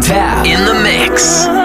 Tap in the mix.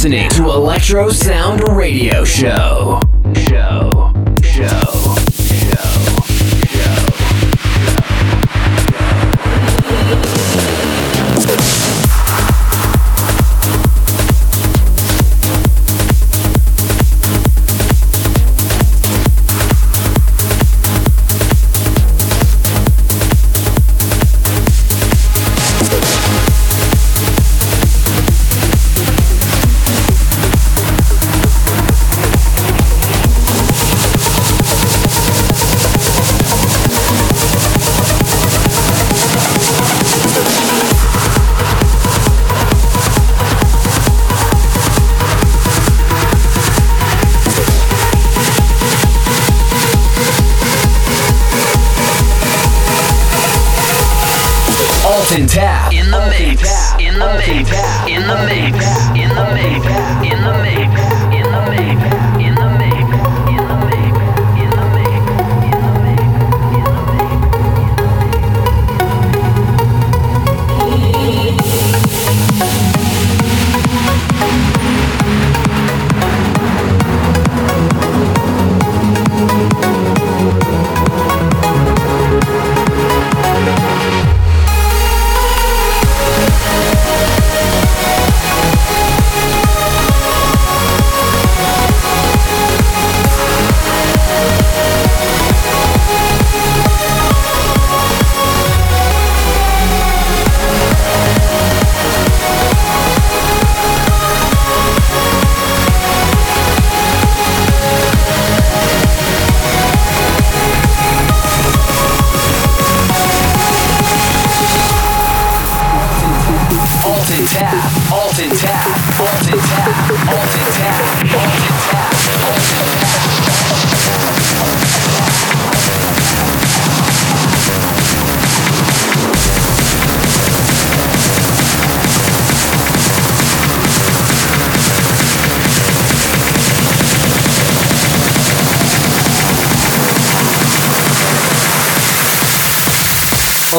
Listening to Electro Sound Radio Show.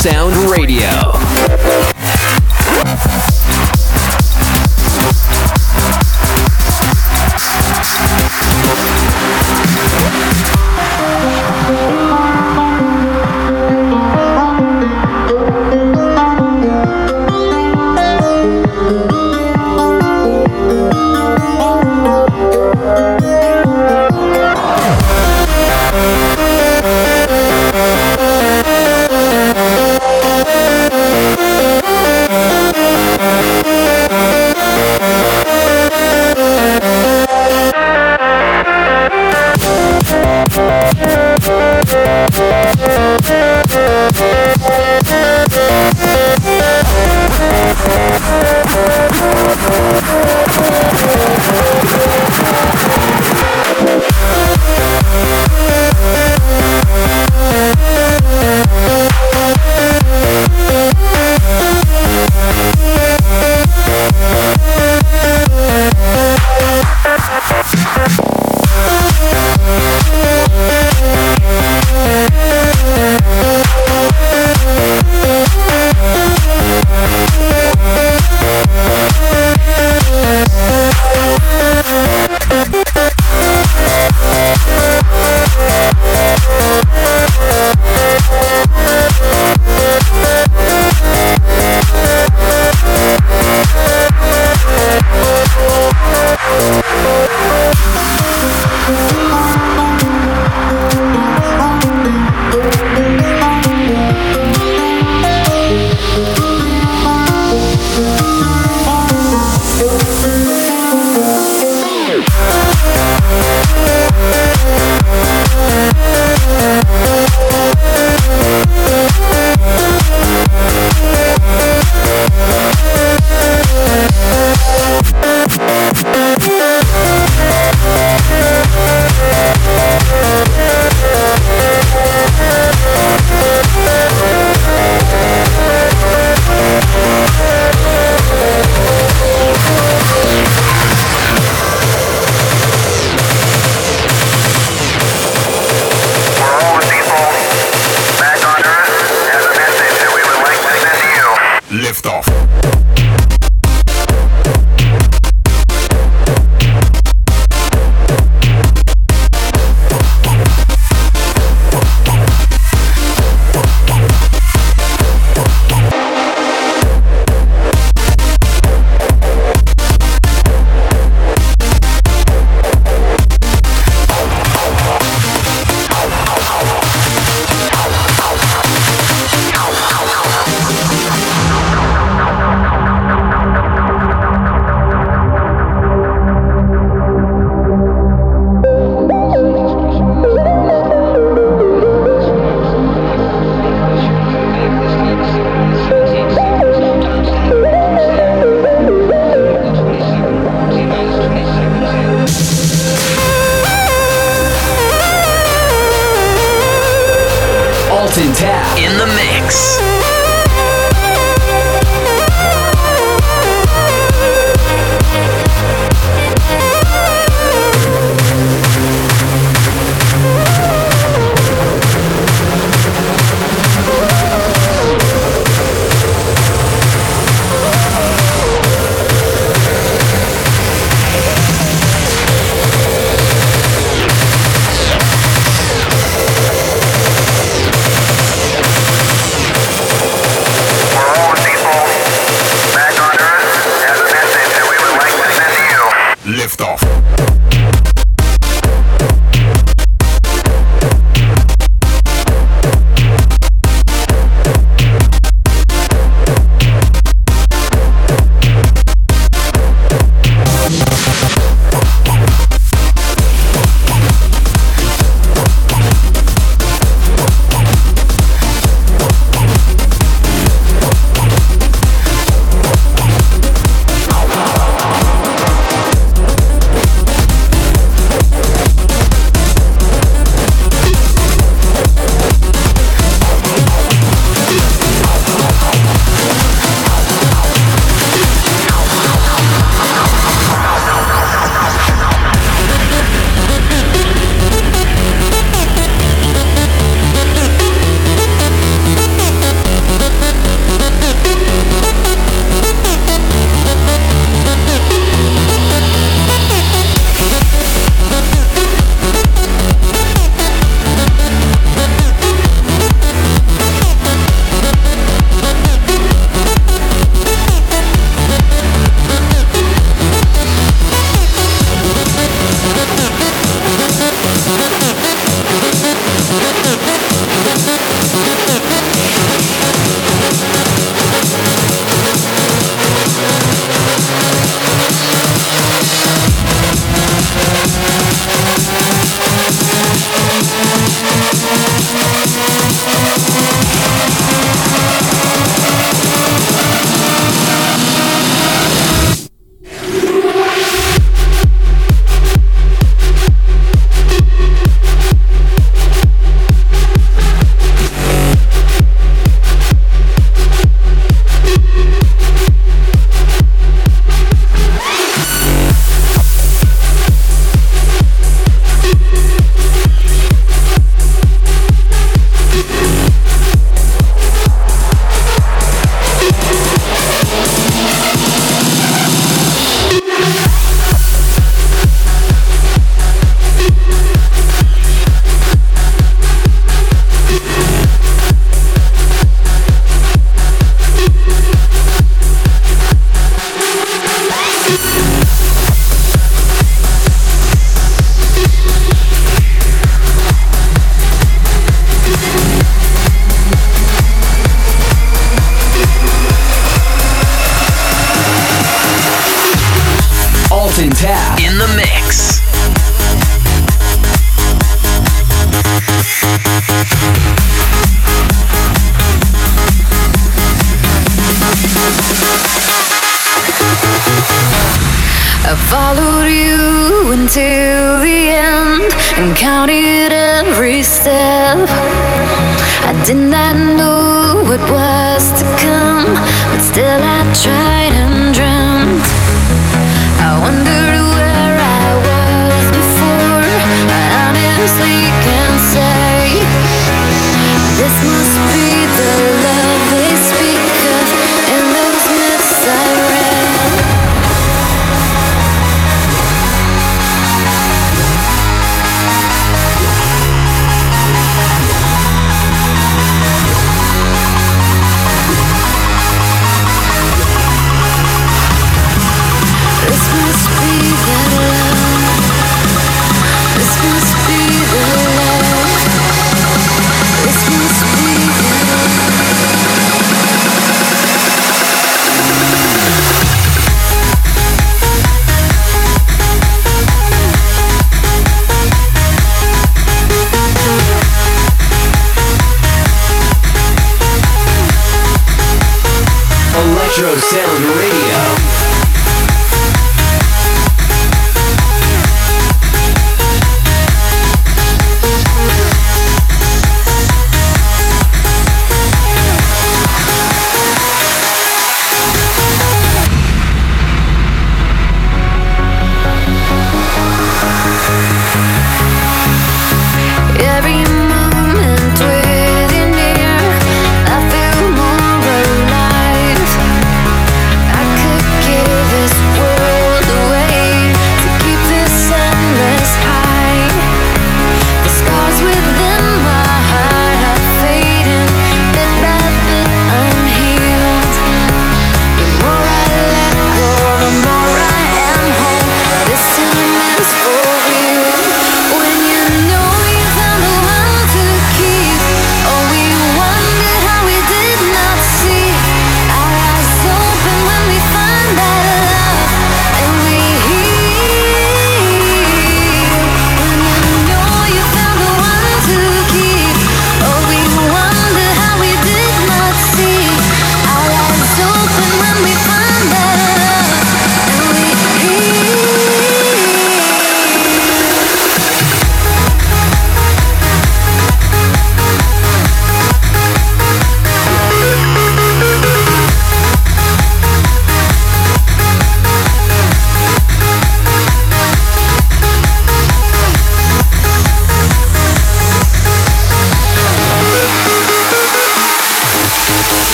Sound Dalton Tab in the mix. I followed you until the end and counted every step. I did not know